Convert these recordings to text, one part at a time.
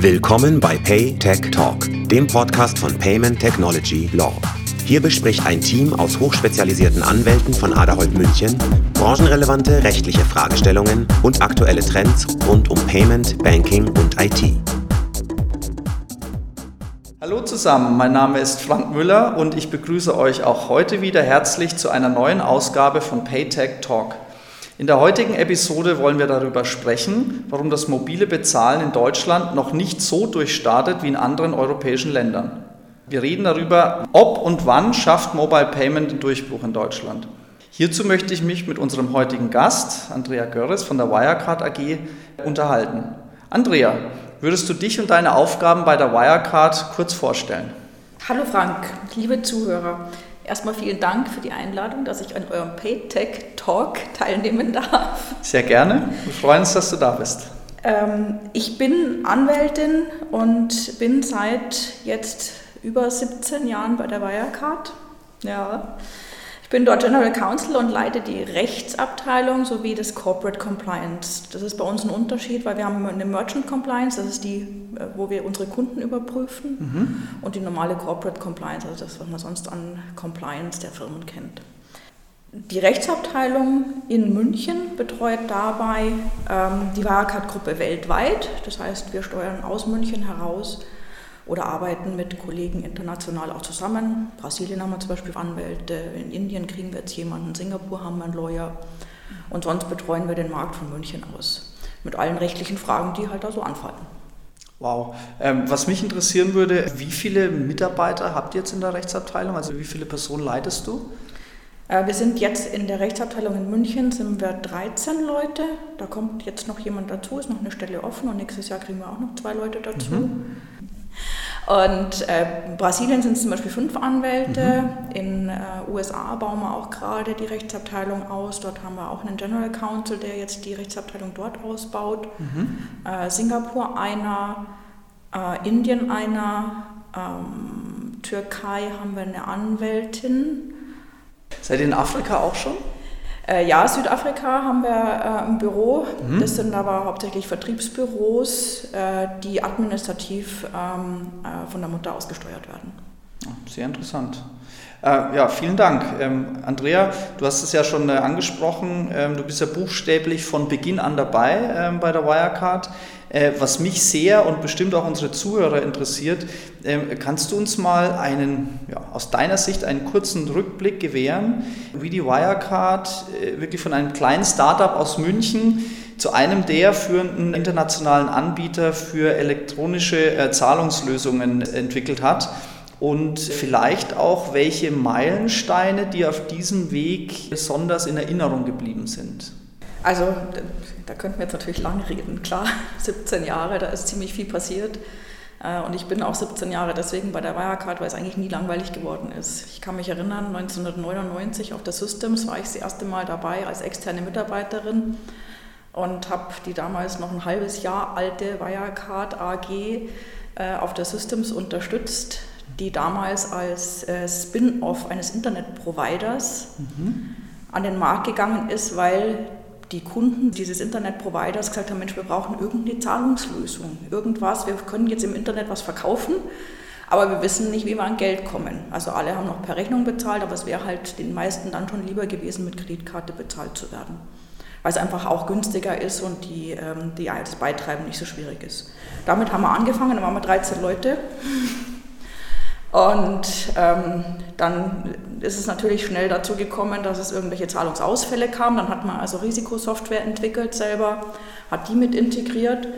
Willkommen bei Pay Tech Talk, dem Podcast von Payment Technology Law. Hier bespricht ein Team aus hochspezialisierten Anwälten von Aderholt München branchenrelevante rechtliche Fragestellungen und aktuelle Trends rund um Payment, Banking und IT. Hallo zusammen, mein Name ist Frank Müller und ich begrüße euch auch heute wieder herzlich zu einer neuen Ausgabe von Paytech Talk. In der heutigen Episode wollen wir darüber sprechen, warum das mobile Bezahlen in Deutschland noch nicht so durchstartet wie in anderen europäischen Ländern. Wir reden darüber, ob und wann schafft Mobile Payment den Durchbruch in Deutschland. Hierzu möchte ich mich mit unserem heutigen Gast, Andrea Görres von der Wirecard AG, unterhalten. Andrea, würdest du dich und deine Aufgaben bei der Wirecard kurz vorstellen? Hallo Frank, liebe Zuhörer. Erstmal vielen Dank für die Einladung, dass ich an eurem PayTech Talk teilnehmen darf. Sehr gerne. Wir freuen uns, dass du da bist. Ähm, ich bin Anwältin und bin seit jetzt über 17 Jahren bei der Wirecard. Ja. Ich bin dort General Counsel und leite die Rechtsabteilung sowie das Corporate Compliance. Das ist bei uns ein Unterschied, weil wir haben eine Merchant Compliance, das ist die, äh, wo wir unsere Kunden überprüfen, mhm. und die normale Corporate Compliance, also das, was man sonst an Compliance der Firmen kennt. Die Rechtsabteilung in München betreut dabei ähm, die Wirecard-Gruppe weltweit. Das heißt, wir steuern aus München heraus oder arbeiten mit Kollegen international auch zusammen. Brasilien haben wir zum Beispiel Anwälte, in Indien kriegen wir jetzt jemanden, in Singapur haben wir einen Lawyer und sonst betreuen wir den Markt von München aus mit allen rechtlichen Fragen, die halt da so anfallen. Wow. Ähm, was mich interessieren würde, wie viele Mitarbeiter habt ihr jetzt in der Rechtsabteilung? Also wie viele Personen leitest du? Äh, wir sind jetzt in der Rechtsabteilung in München, sind wir 13 Leute. Da kommt jetzt noch jemand dazu, ist noch eine Stelle offen und nächstes Jahr kriegen wir auch noch zwei Leute dazu. Mhm. Und äh, Brasilien sind es zum Beispiel fünf Anwälte. Mhm. In äh, USA bauen wir auch gerade die Rechtsabteilung aus. Dort haben wir auch einen General Counsel, der jetzt die Rechtsabteilung dort ausbaut. Mhm. Äh, Singapur einer, äh, Indien einer, ähm, Türkei haben wir eine Anwältin. Seid ihr in Afrika auch schon? Äh, ja, Südafrika haben wir äh, ein Büro. Mhm. Das sind aber hauptsächlich Vertriebsbüros, äh, die administrativ ähm, äh, von der Mutter ausgesteuert werden. Sehr interessant. Äh, ja, vielen Dank. Ähm, Andrea, du hast es ja schon äh, angesprochen. Ähm, du bist ja buchstäblich von Beginn an dabei ähm, bei der Wirecard. Äh, was mich sehr und bestimmt auch unsere Zuhörer interessiert, ähm, kannst du uns mal einen, ja, aus deiner Sicht einen kurzen Rückblick gewähren, wie die Wirecard äh, wirklich von einem kleinen Startup aus München zu einem der führenden internationalen Anbieter für elektronische äh, Zahlungslösungen entwickelt hat? Und vielleicht auch welche Meilensteine, die auf diesem Weg besonders in Erinnerung geblieben sind. Also da könnten wir jetzt natürlich lang reden. Klar, 17 Jahre, da ist ziemlich viel passiert. Äh, und ich bin auch 17 Jahre deswegen bei der Wirecard, weil es eigentlich nie langweilig geworden ist. Ich kann mich erinnern, 1999 auf der Systems war ich das erste Mal dabei als externe Mitarbeiterin und habe die damals noch ein halbes Jahr alte Wirecard AG äh, auf der Systems unterstützt, die damals als äh, Spin-off eines Internetproviders mhm. an den Markt gegangen ist, weil die Kunden dieses Internetproviders gesagt haben, Mensch, wir brauchen irgendeine Zahlungslösung, irgendwas, wir können jetzt im Internet was verkaufen, aber wir wissen nicht, wie wir an Geld kommen. Also alle haben noch per Rechnung bezahlt, aber es wäre halt den meisten dann schon lieber gewesen, mit Kreditkarte bezahlt zu werden. Weil es einfach auch günstiger ist und die, ähm, die, das Beitreiben nicht so schwierig ist. Damit haben wir angefangen, dann waren wir 13 Leute. Und ähm, dann ist es natürlich schnell dazu gekommen, dass es irgendwelche Zahlungsausfälle kam. Dann hat man also Risikosoftware entwickelt selber, hat die mit integriert.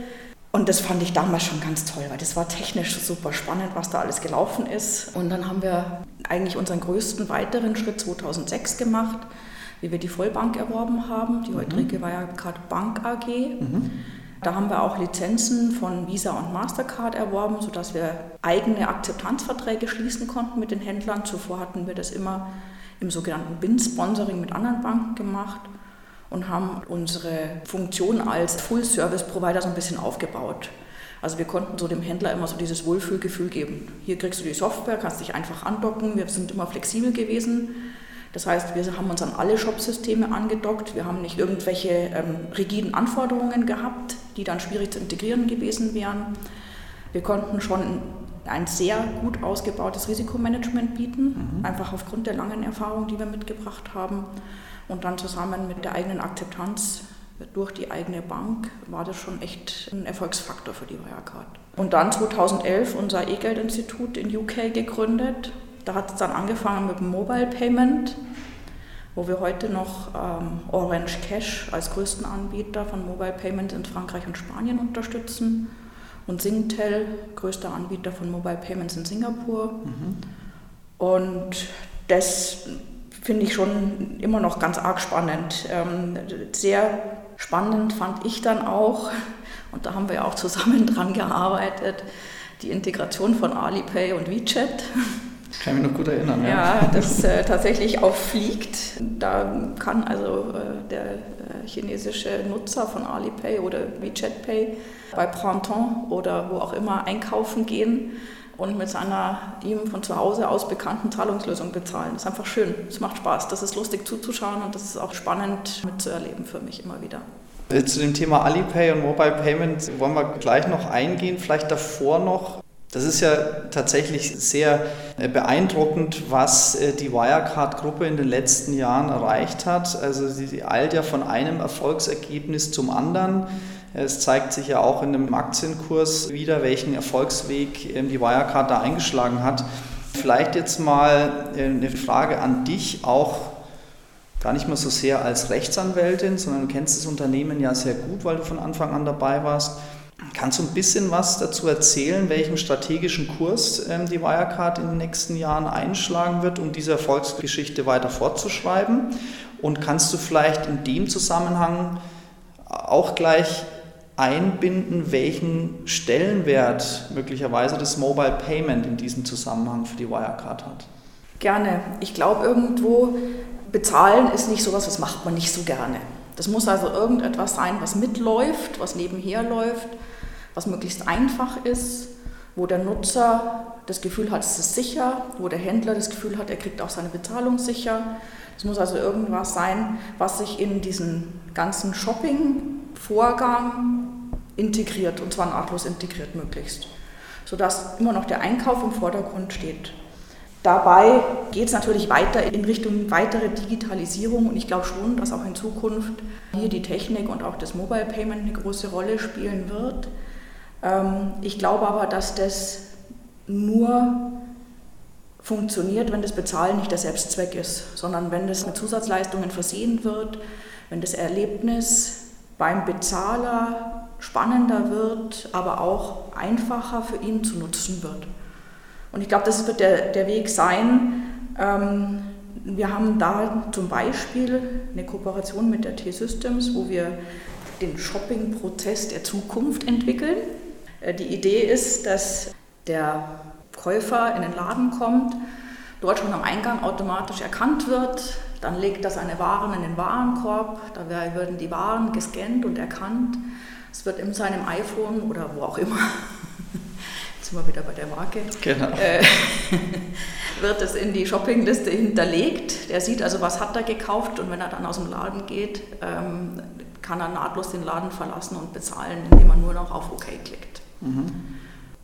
Und das fand ich damals schon ganz toll, weil das war technisch super spannend, was da alles gelaufen ist. Und dann haben wir eigentlich unseren größten weiteren Schritt 2006 gemacht, wie wir die Vollbank erworben haben. Die heutige mhm. war ja gerade Bank AG. Mhm. Da haben wir auch Lizenzen von Visa und Mastercard erworben, sodass wir eigene Akzeptanzverträge schließen konnten mit den Händlern. Zuvor hatten wir das immer im sogenannten BIN-Sponsoring mit anderen Banken gemacht und haben unsere Funktion als Full-Service-Provider so ein bisschen aufgebaut. Also wir konnten so dem Händler immer so dieses Wohlfühlgefühl geben. Hier kriegst du die Software, kannst dich einfach andocken. Wir sind immer flexibel gewesen. Das heißt, wir haben uns an alle Shop-Systeme angedockt. Wir haben nicht irgendwelche ähm, rigiden Anforderungen gehabt, die dann schwierig zu integrieren gewesen wären. Wir konnten schon ein sehr gut ausgebautes Risikomanagement bieten, mhm. einfach aufgrund der langen Erfahrung, die wir mitgebracht haben. Und dann zusammen mit der eigenen Akzeptanz durch die eigene Bank war das schon echt ein Erfolgsfaktor für die Wirecard. Und dann 2011 unser E-Geld-Institut in UK gegründet. Da hat es dann angefangen mit dem Mobile Payment, wo wir heute noch ähm, Orange Cash als größten Anbieter von Mobile Payment in Frankreich und Spanien unterstützen und Singtel, größter Anbieter von Mobile Payments in Singapur. Mhm. Und das finde ich schon immer noch ganz arg spannend. Ähm, sehr spannend fand ich dann auch, und da haben wir ja auch zusammen dran gearbeitet, die Integration von Alipay und WeChat. Kann mich noch gut erinnern. Ja, ja das äh, tatsächlich auch fliegt. Da kann also äh, der äh, chinesische Nutzer von Alipay oder WeChat Pay bei Printemps oder wo auch immer einkaufen gehen und mit seiner ihm von zu Hause aus bekannten Zahlungslösung bezahlen. Das ist einfach schön, es macht Spaß, das ist lustig zuzuschauen und das ist auch spannend mitzuerleben für mich immer wieder. Zu dem Thema Alipay und Mobile Payment wollen wir gleich noch eingehen. Vielleicht davor noch. Das ist ja tatsächlich sehr äh, beeindruckend, was äh, die Wirecard-Gruppe in den letzten Jahren erreicht hat. Also sie eilt ja von einem Erfolgsergebnis zum anderen. Es zeigt sich ja auch in dem Aktienkurs wieder, welchen Erfolgsweg ähm, die Wirecard da eingeschlagen hat. Vielleicht jetzt mal äh, eine Frage an dich, auch gar nicht mehr so sehr als Rechtsanwältin, sondern du kennst das Unternehmen ja sehr gut, weil du von Anfang an dabei warst. Kannst du ein bisschen was dazu erzählen, welchen strategischen Kurs ähm, die Wirecard in den nächsten Jahren einschlagen wird, um diese Erfolgsgeschichte weiter fortzuschreiben? Und kannst du vielleicht in dem Zusammenhang auch gleich einbinden, welchen Stellenwert möglicherweise das Mobile Payment in diesem Zusammenhang für die Wirecard hat? Gerne. Ich glaube, irgendwo bezahlen ist nicht sowas, was macht man nicht so gerne. Das muss also irgendetwas sein, was mitläuft, was nebenher läuft, was möglichst einfach ist, wo der Nutzer das Gefühl hat, es ist sicher, wo der Händler das Gefühl hat, er kriegt auch seine Bezahlung sicher. Es muss also irgendwas sein, was sich in diesen ganzen Shopping-Vorgang integriert und zwar nahtlos integriert möglichst, sodass immer noch der Einkauf im Vordergrund steht. Dabei geht es natürlich weiter in Richtung weitere Digitalisierung und ich glaube schon, dass auch in Zukunft hier die Technik und auch das Mobile Payment eine große Rolle spielen wird. Ähm, ich glaube aber, dass das nur funktioniert, wenn das Bezahlen nicht der Selbstzweck ist, sondern wenn das mit Zusatzleistungen versehen wird, wenn das Erlebnis beim Bezahler spannender wird, aber auch einfacher für ihn zu nutzen wird. Und ich glaube, das wird der, der Weg sein. Ähm, wir haben da zum Beispiel eine Kooperation mit der T-Systems, wo wir den Shopping-Prozess der Zukunft entwickeln. Äh, die Idee ist, dass der Käufer in den Laden kommt, dort schon am Eingang automatisch erkannt wird, dann legt er seine Waren in den Warenkorb, da werden die Waren gescannt und erkannt. Es wird in seinem iPhone oder wo auch immer, jetzt sind wir wieder bei der Marke, genau. äh, wird es in die Shoppingliste hinterlegt. Der sieht also, was hat er gekauft und wenn er dann aus dem Laden geht, ähm, kann er nahtlos den Laden verlassen und bezahlen, indem er nur noch auf OK klickt. Mhm.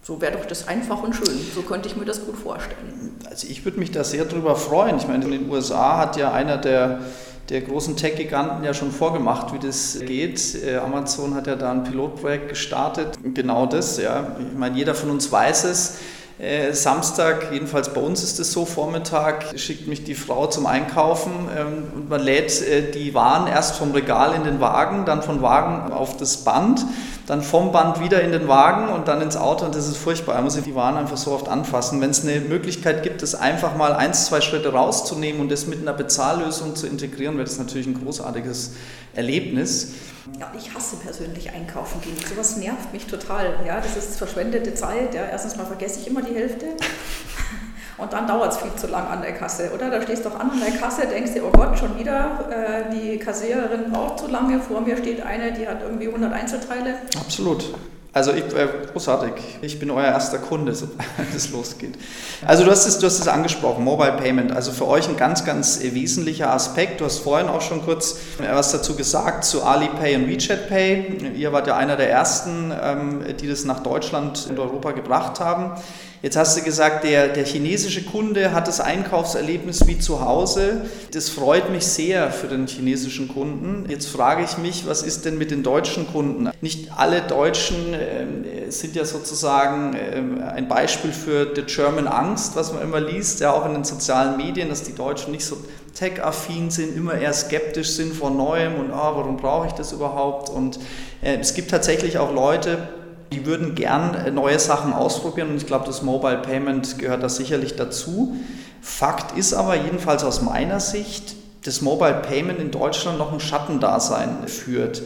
So wäre doch das einfach und schön. So könnte ich mir das gut vorstellen. Also ich würde mich da sehr drüber freuen. Ich meine, in den USA hat ja einer der, der großen Tech-Giganten ja schon vorgemacht, wie das geht. Äh, Amazon hat ja da ein Pilotprojekt gestartet. Genau das, ja. Ich meine, jeder von uns weiß es. Äh, Samstag, jedenfalls bei uns ist es so, Vormittag schickt mich die Frau zum Einkaufen ähm, und man lädt äh, die Waren erst vom Regal in den Wagen, dann vom Wagen auf das Band, dann vom Band wieder in den Wagen und dann ins Auto und das ist furchtbar. Man muss die Waren einfach so oft anfassen. Wenn es eine Möglichkeit gibt, das einfach mal eins, zwei Schritte rauszunehmen und das mit einer Bezahllösung zu integrieren, wäre das natürlich ein großartiges Erlebnis. Ja, ich hasse persönlich einkaufen gehen. Sowas nervt mich total. Ja, das ist verschwendete Zeit. Ja. Erstens mal vergesse ich immer die Hälfte. Und dann dauert es viel zu lang an der Kasse, oder? Da stehst du doch an an der Kasse, denkst dir, oh Gott, schon wieder, äh, die Kassiererin braucht zu lange, vor mir steht eine, die hat irgendwie 100 Einzelteile. Absolut. Also ich, äh, großartig. Ich bin euer erster Kunde, sobald es losgeht. Also du hast es, du hast es angesprochen, Mobile Payment. Also für euch ein ganz, ganz wesentlicher Aspekt. Du hast vorhin auch schon kurz äh, was dazu gesagt zu Alipay und WeChat Pay. Ihr wart ja einer der ersten, ähm, die das nach Deutschland und Europa gebracht haben. Jetzt hast du gesagt, der, der chinesische Kunde hat das Einkaufserlebnis wie zu Hause. Das freut mich sehr für den chinesischen Kunden. Jetzt frage ich mich, was ist denn mit den deutschen Kunden? Nicht alle Deutschen äh, sind ja sozusagen äh, ein Beispiel für the German Angst, was man immer liest, ja auch in den sozialen Medien, dass die Deutschen nicht so tech-affin sind, immer eher skeptisch sind vor Neuem und ah, warum brauche ich das überhaupt? Und äh, es gibt tatsächlich auch Leute, die würden gern äh, neue Sachen ausprobieren und ich glaube, das Mobile Payment gehört da sicherlich dazu. Fakt ist aber, jedenfalls aus meiner Sicht, dass Mobile Payment in Deutschland noch ein Schattendasein führt.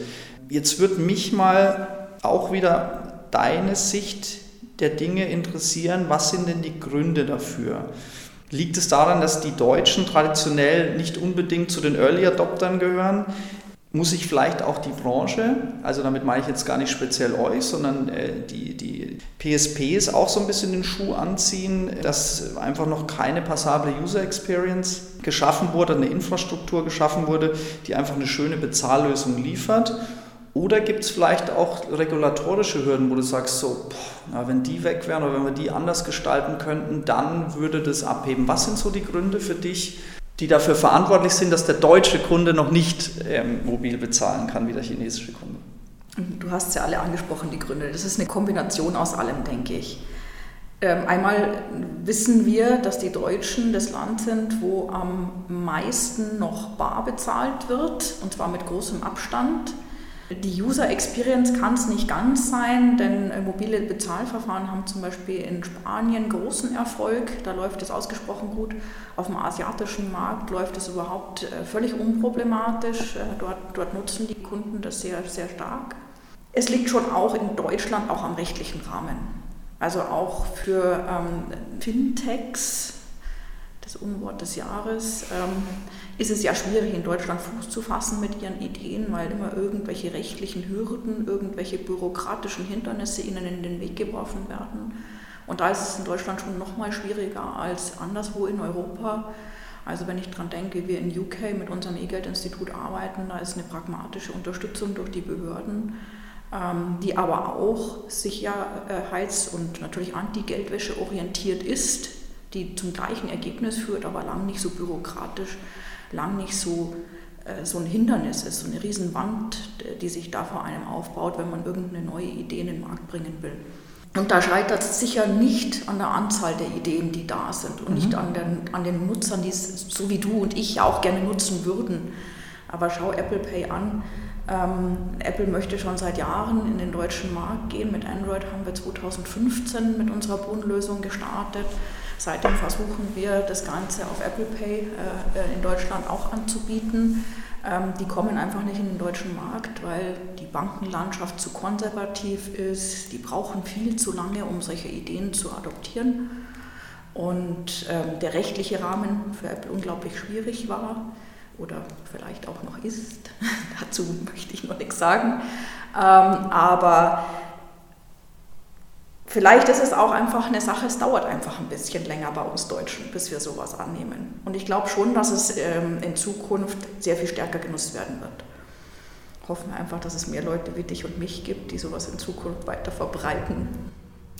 Jetzt würde mich mal auch wieder deine Sicht der Dinge interessieren. Was sind denn die Gründe dafür? Liegt es daran, dass die Deutschen traditionell nicht unbedingt zu den Early Adoptern gehören? Muss sich vielleicht auch die Branche, also damit meine ich jetzt gar nicht speziell euch, sondern äh, die, die PSPs auch so ein bisschen den Schuh anziehen, dass einfach noch keine passable User Experience geschaffen wurde, eine Infrastruktur geschaffen wurde, die einfach eine schöne Bezahllösung liefert. Oder gibt es vielleicht auch regulatorische Hürden, wo du sagst, so, boah, wenn die weg wären oder wenn wir die anders gestalten könnten, dann würde das abheben. Was sind so die Gründe für dich, die dafür verantwortlich sind, dass der deutsche Kunde noch nicht ähm, mobil bezahlen kann wie der chinesische Kunde. Du hast ja alle angesprochen, die Gründe. Das ist eine Kombination aus allem, denke ich. Ähm, einmal wissen wir, dass die Deutschen das Land sind, wo am meisten noch bar bezahlt wird, und zwar mit großem Abstand. Die User Experience kann es nicht ganz sein, denn äh, mobile Bezahlverfahren haben zum Beispiel in Spanien großen Erfolg. Da läuft es ausgesprochen gut. Auf dem asiatischen Markt läuft es überhaupt äh, völlig unproblematisch. Äh, dort, dort nutzen die Kunden das sehr, sehr stark. Es liegt schon auch in Deutschland auch am rechtlichen Rahmen. Also auch für ähm, Fintechs, das Unwort des Jahres, ähm, ist es ja schwierig, in Deutschland Fuß zu fassen mit ihren Ideen, weil immer irgendwelche rechtlichen Hürden, irgendwelche bürokratischen Hindernisse ihnen in den Weg geworfen werden. Und da ist es in Deutschland schon noch mal schwieriger als anderswo in Europa. Also wenn ich daran denke, wir in UK mit unserem E-Geld-Institut arbeiten, da ist eine pragmatische Unterstützung durch die Behörden, ähm, die aber auch sicherheits- und natürlich anti-Geldwäsche orientiert ist, die zum gleichen Ergebnis führt, aber lang nicht so bürokratisch lang nicht so, äh, so ein Hindernis ist, so eine Riesenwand, die sich da vor einem aufbaut, wenn man irgendeine neue Idee in den Markt bringen will. Und da scheitert es sicher nicht an der Anzahl der Ideen, die da sind und mhm. nicht an den, an den Nutzern, die es so wie du und ich auch gerne nutzen würden. Aber schau Apple Pay an. Ähm, Apple möchte schon seit Jahren in den deutschen Markt gehen. Mit Android haben wir 2015 mit unserer Boon-Lösung gestartet. Seitdem versuchen wir, das Ganze auf Apple Pay äh, in Deutschland auch anzubieten. Ähm, die kommen einfach nicht in den deutschen Markt, weil die Bankenlandschaft zu konservativ ist. Die brauchen viel zu lange, um solche Ideen zu adoptieren. Und ähm, der rechtliche Rahmen für Apple unglaublich schwierig war oder vielleicht auch noch ist. Dazu möchte ich noch nichts sagen. Ähm, aber Vielleicht ist es auch einfach eine Sache, es dauert einfach ein bisschen länger bei uns Deutschen, bis wir sowas annehmen. Und ich glaube schon, dass es ähm, in Zukunft sehr viel stärker genutzt werden wird. Hoffen wir einfach, dass es mehr Leute wie dich und mich gibt, die sowas in Zukunft weiter verbreiten.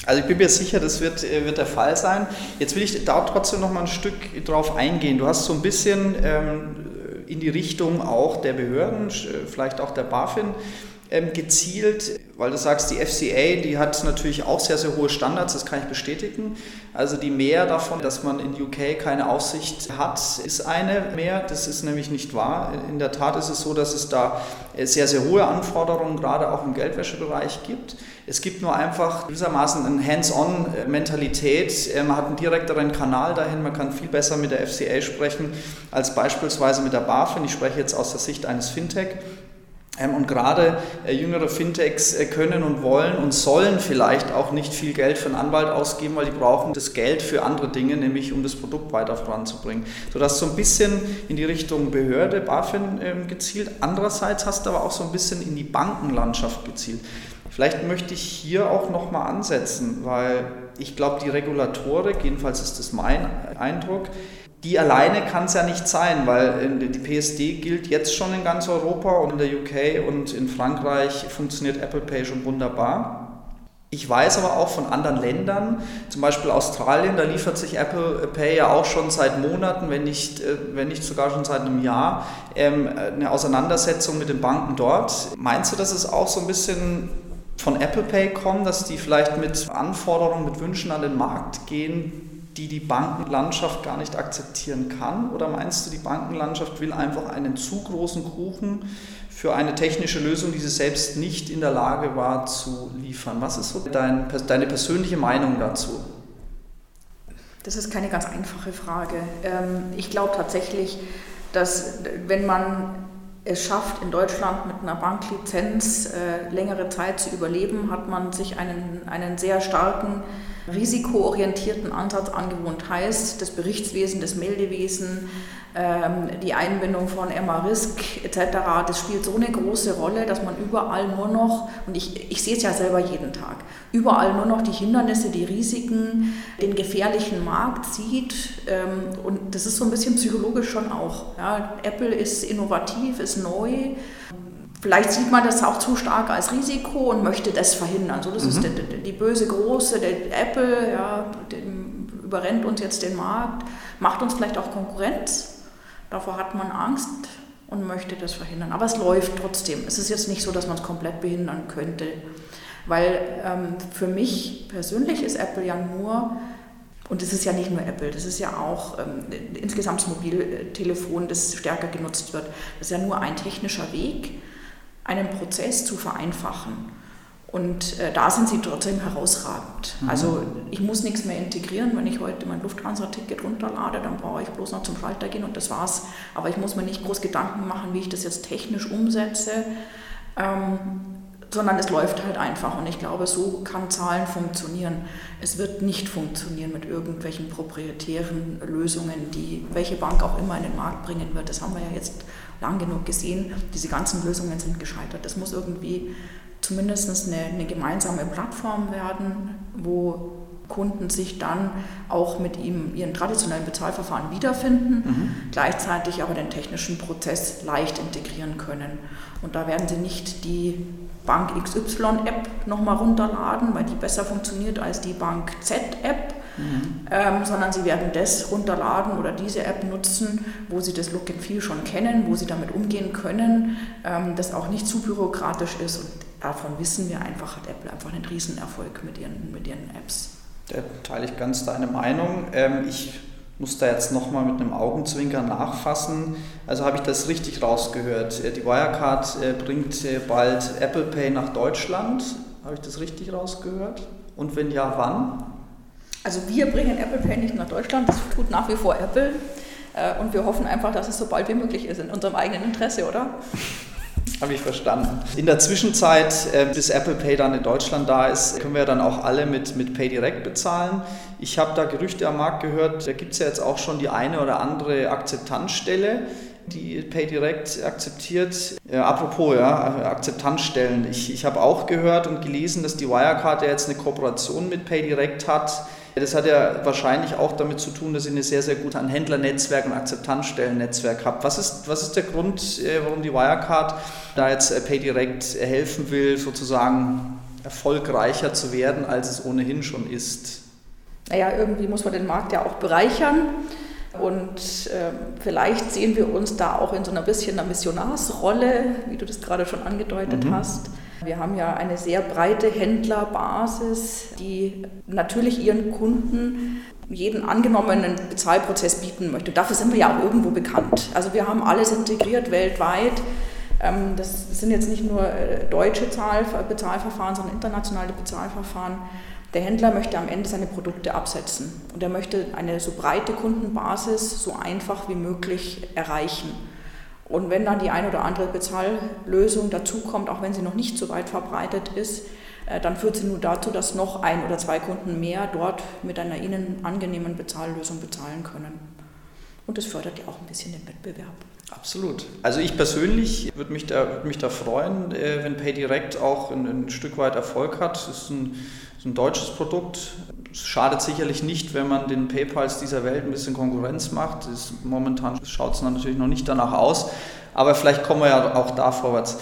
Also ich bin mir sicher, das wird, äh, wird der Fall sein. Jetzt will ich da trotzdem noch mal ein Stück drauf eingehen. Du hast so ein bisschen ähm, in die Richtung auch der Behörden, vielleicht auch der BaFin, gezielt, weil du sagst, die FCA, die hat natürlich auch sehr, sehr hohe Standards, das kann ich bestätigen. Also die mehr davon, dass man in UK keine Aufsicht hat, ist eine mehr. Das ist nämlich nicht wahr. In der Tat ist es so, dass es da sehr, sehr hohe Anforderungen gerade auch im Geldwäschebereich gibt. Es gibt nur einfach gewissermaßen eine Hands-on-Mentalität. Man hat einen direkteren Kanal dahin, man kann viel besser mit der FCA sprechen als beispielsweise mit der BaFin. Ich spreche jetzt aus der Sicht eines Fintech. Ähm, und gerade äh, jüngere Fintechs äh, können und wollen und sollen vielleicht auch nicht viel Geld für einen Anwalt ausgeben, weil die brauchen das Geld für andere Dinge, nämlich um das Produkt weiter voranzubringen. Sodass so ein bisschen in die Richtung Behörde, BaFin ähm, gezielt. Andererseits hast du aber auch so ein bisschen in die Bankenlandschaft gezielt. Vielleicht möchte ich hier auch nochmal ansetzen, weil ich glaube, die Regulatorik, jedenfalls ist das mein Eindruck, die alleine kann es ja nicht sein, weil die PSD gilt jetzt schon in ganz Europa und in der UK und in Frankreich funktioniert Apple Pay schon wunderbar. Ich weiß aber auch von anderen Ländern, zum Beispiel Australien, da liefert sich Apple Pay ja auch schon seit Monaten, wenn nicht, äh, wenn nicht sogar schon seit einem Jahr, ähm, eine Auseinandersetzung mit den Banken dort. Meinst du, dass es auch so ein bisschen von Apple Pay kommt, dass die vielleicht mit Anforderungen, mit Wünschen an den Markt gehen, die die Bankenlandschaft gar nicht akzeptieren kann? Oder meinst du, die Bankenlandschaft will einfach einen zu großen Kuchen für eine technische Lösung, die sie selbst nicht in der Lage war zu liefern. Was ist so dein, deine persönliche Meinung dazu? Das ist keine ganz einfache Frage. Ähm, ich glaube tatsächlich, dass wenn man es schafft, in Deutschland mit einer Banklizenz äh, längere Zeit zu überleben, hat man sich einen, einen sehr starken risikoorientierten Ansatz angewohnt. Heißt, das Berichtswesen, das Meldewesen, ähm, die Einbindung von MA-Risk etc., das spielt so eine große Rolle, dass man überall nur noch, und ich, ich sehe es ja selber jeden Tag, überall nur noch die Hindernisse, die Risiken, den gefährlichen Markt sieht. Ähm, und das ist so ein bisschen psychologisch schon auch. Ja. Apple ist innovativ, ist neu. Vielleicht sieht man das auch zu stark als Risiko und möchte das verhindern. So, das mhm. ist die, die, die, böse Große, der Apple, ja, überrennt uns jetzt den Markt, macht uns vielleicht auch Konkurrenz. Davor hat man Angst und möchte das verhindern. Aber es läuft trotzdem. Es ist jetzt nicht so, dass man es komplett behindern könnte. Weil ähm, für mich persönlich ist Apple ja nur, und es ist ja nicht nur Apple, das ist ja auch ähm, insgesamt das Mobiltelefon, das stärker genutzt wird. Das ist ja nur ein technischer Weg, einen Prozess zu vereinfachen. Und äh, da sind sie trotzdem herausragend. Mhm. Also ich muss nichts mehr integrieren. Wenn ich heute mein Lufthansa-Ticket runterlade, dann brauche ich bloß noch zum Schalter gehen und das war's. Aber ich muss mir nicht groß Gedanken machen, wie ich das jetzt technisch umsetze, ähm, sondern es läuft halt einfach. Und ich glaube, so kann Zahlen funktionieren. Es wird nicht funktionieren mit irgendwelchen proprietären Lösungen, die welche Bank auch immer in den Markt bringen wird. Das haben wir ja jetzt lang genug gesehen. Diese ganzen Lösungen sind gescheitert. Das muss irgendwie zumindest eine, eine gemeinsame Plattform werden, wo Kunden sich dann auch mit ihm ihren traditionellen Bezahlverfahren wiederfinden, mhm. gleichzeitig aber den technischen Prozess leicht integrieren können. Und da werden sie nicht die Bank XY-App nochmal runterladen, weil die besser funktioniert als die Bank Z-App, mhm. ähm, sondern sie werden das runterladen oder diese App nutzen, wo sie das Look and Feel schon kennen, wo sie damit umgehen können, ähm, das auch nicht zu bürokratisch ist. Und davon wissen wir einfach, hat Apple einfach einen Riesenerfolg mit ihren, mit ihren Apps. Da teile ich ganz deine Meinung. Ähm, ich muss da jetzt nochmal mit einem Augenzwinker nachfassen. Also habe ich das richtig rausgehört. Äh, die Wirecard äh, bringt äh, bald Apple Pay nach Deutschland. Habe ich das richtig rausgehört? Und wenn ja, wann? Also wir bringen Apple Pay nicht nach Deutschland, das tut nach wie vor Apple. Und wir hoffen einfach, dass es so bald wie möglich ist, in unserem eigenen Interesse, oder? Habe ich verstanden. In der Zwischenzeit, äh, bis Apple Pay dann in Deutschland da ist, können wir dann auch alle mit, mit PayDirect bezahlen. Ich habe da Gerüchte am Markt gehört, da gibt es ja jetzt auch schon die eine oder andere Akzeptanzstelle die PayDirect akzeptiert. Äh, apropos, ja, Akzeptanzstellen. Ich, ich habe auch gehört und gelesen, dass die Wirecard ja jetzt eine Kooperation mit PayDirect hat das hat ja wahrscheinlich auch damit zu tun, dass ihr eine sehr, sehr gute Händlernetzwerk und Akzeptanzstellennetzwerk habt. Was ist, was ist der Grund, äh, warum die Wirecard da jetzt äh, PayDirect helfen will, sozusagen erfolgreicher zu werden, als es ohnehin schon ist? Naja, irgendwie muss man den Markt ja auch bereichern. Und äh, vielleicht sehen wir uns da auch in so einer bisschen einer Missionarsrolle, wie du das gerade schon angedeutet mhm. hast. Wir haben ja eine sehr breite Händlerbasis, die natürlich ihren Kunden jeden angenommenen Bezahlprozess bieten möchte. Dafür sind wir ja auch irgendwo bekannt. Also wir haben alles integriert weltweit. Ähm, das sind jetzt nicht nur äh, deutsche Bezahlverfahren, sondern internationale Bezahlverfahren. Der Händler möchte am Ende seine Produkte absetzen und er möchte eine so breite Kundenbasis so einfach wie möglich erreichen. Und wenn dann die ein oder andere Bezahllösung dazukommt, auch wenn sie noch nicht so weit verbreitet ist, äh, dann führt sie nur dazu, dass noch ein oder zwei Kunden mehr dort mit einer ihnen angenehmen Bezahllösung bezahlen können. und es fördert ja auch ein bisschen den Wettbewerb. Absolut. Also ich persönlich würde mich, da, würd mich da freuen, äh, wenn PayDirect auch ein, ein, Stück weit Erfolg hat. Es ist ein, ist ein deutsches Produkt. Es schadet sicherlich nicht, wenn man den PayPals dieser Welt ein bisschen Konkurrenz macht. Ist, momentan schaut es natürlich noch nicht danach aus, aber vielleicht kommen wir ja auch da vorwärts.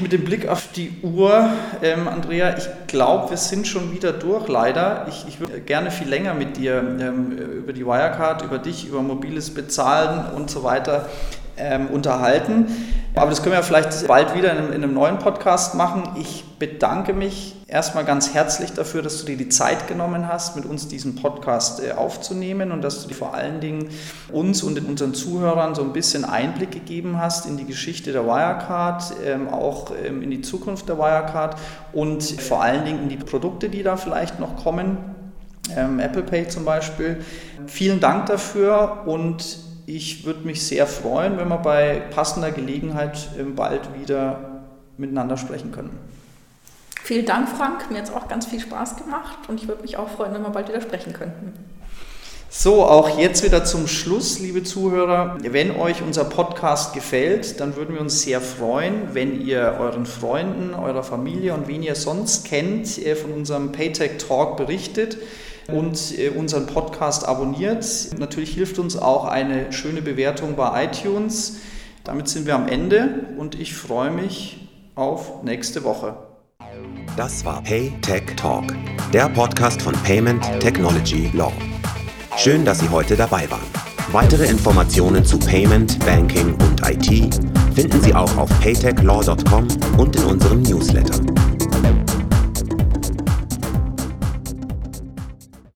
Mit dem Blick auf die Uhr, ähm, Andrea, ich glaube, wir sind schon wieder durch, leider. Ich, ich würde gerne viel länger mit dir ähm, über die Wirecard, über dich, über mobiles Bezahlen und so weiter ähm, unterhalten. Aber das können wir vielleicht bald wieder in einem, in einem, neuen Podcast machen. Ich bedanke mich erstmal ganz herzlich dafür, dass du dir die Zeit genommen hast, mit uns diesen Podcast äh, aufzunehmen und dass du vor allen Dingen uns und unseren Zuhörern so ein bisschen Einblick gegeben hast in die Geschichte der Wirecard, ähm, auch ähm, in die Zukunft der Wirecard und vor allen Dingen in die Produkte, die da vielleicht noch kommen. Ähm, Apple Pay zum Beispiel. Vielen Dank dafür und ich würde mich sehr freuen, wenn wir bei passender Gelegenheit bald wieder miteinander sprechen können. Vielen Dank, Frank. Mir hat es auch ganz viel Spaß gemacht und ich würde mich auch freuen, wenn wir bald wieder sprechen könnten. So, auch jetzt wieder zum Schluss, liebe Zuhörer. Wenn euch unser Podcast gefällt, dann würden wir uns sehr freuen, wenn ihr euren Freunden, eurer Familie und wen ihr sonst kennt, äh, von unserem Paytech Talk berichtet und äh, unseren Podcast abonniert. Natürlich hilft uns auch eine schöne Bewertung bei iTunes. Damit sind wir am Ende und ich freue mich auf nächste Woche. Das war PayTech Talk, der Podcast von Payment Technology Law. Schön, dass Sie heute dabei waren. Weitere Informationen zu Payment, Banking und IT finden Sie auch auf paytechlaw.com und in unserem Newsletter.